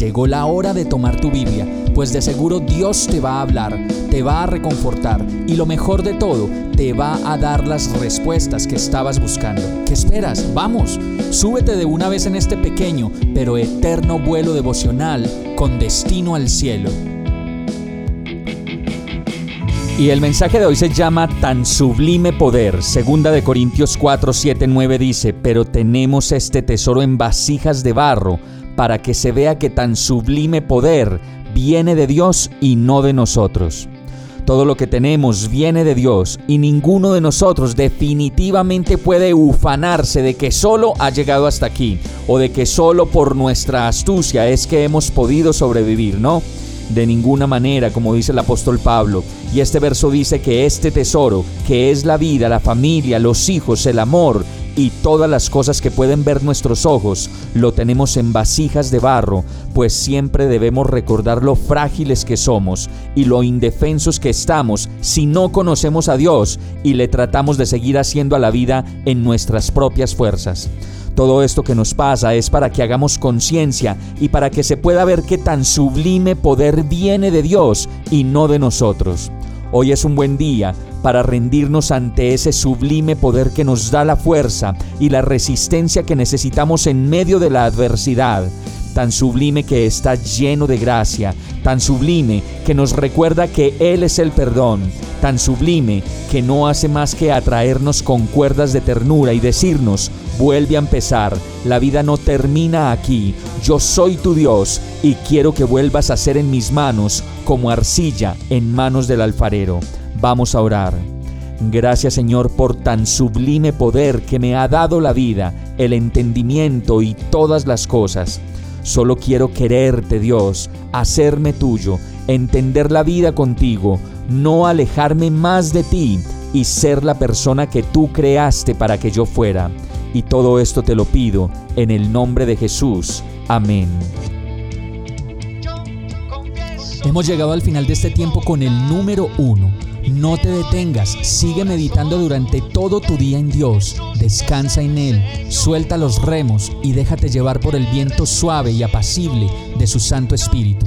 Llegó la hora de tomar tu Biblia, pues de seguro Dios te va a hablar, te va a reconfortar y lo mejor de todo, te va a dar las respuestas que estabas buscando. ¿Qué esperas? Vamos, súbete de una vez en este pequeño pero eterno vuelo devocional con destino al cielo. Y el mensaje de hoy se llama Tan sublime poder. Segunda de Corintios 4, 7, 9 dice, pero tenemos este tesoro en vasijas de barro para que se vea que tan sublime poder viene de Dios y no de nosotros. Todo lo que tenemos viene de Dios y ninguno de nosotros definitivamente puede ufanarse de que solo ha llegado hasta aquí o de que solo por nuestra astucia es que hemos podido sobrevivir, ¿no? De ninguna manera, como dice el apóstol Pablo. Y este verso dice que este tesoro, que es la vida, la familia, los hijos, el amor, y todas las cosas que pueden ver nuestros ojos lo tenemos en vasijas de barro, pues siempre debemos recordar lo frágiles que somos y lo indefensos que estamos si no conocemos a Dios y le tratamos de seguir haciendo a la vida en nuestras propias fuerzas. Todo esto que nos pasa es para que hagamos conciencia y para que se pueda ver que tan sublime poder viene de Dios y no de nosotros. Hoy es un buen día para rendirnos ante ese sublime poder que nos da la fuerza y la resistencia que necesitamos en medio de la adversidad, tan sublime que está lleno de gracia, tan sublime que nos recuerda que Él es el perdón, tan sublime que no hace más que atraernos con cuerdas de ternura y decirnos, vuelve a empezar, la vida no termina aquí, yo soy tu Dios y quiero que vuelvas a ser en mis manos como arcilla en manos del alfarero. Vamos a orar. Gracias Señor por tan sublime poder que me ha dado la vida, el entendimiento y todas las cosas. Solo quiero quererte Dios, hacerme tuyo, entender la vida contigo, no alejarme más de ti y ser la persona que tú creaste para que yo fuera. Y todo esto te lo pido en el nombre de Jesús. Amén. Hemos llegado al final de este tiempo con el número uno. No te detengas, sigue meditando durante todo tu día en Dios, descansa en Él, suelta los remos y déjate llevar por el viento suave y apacible de su Santo Espíritu.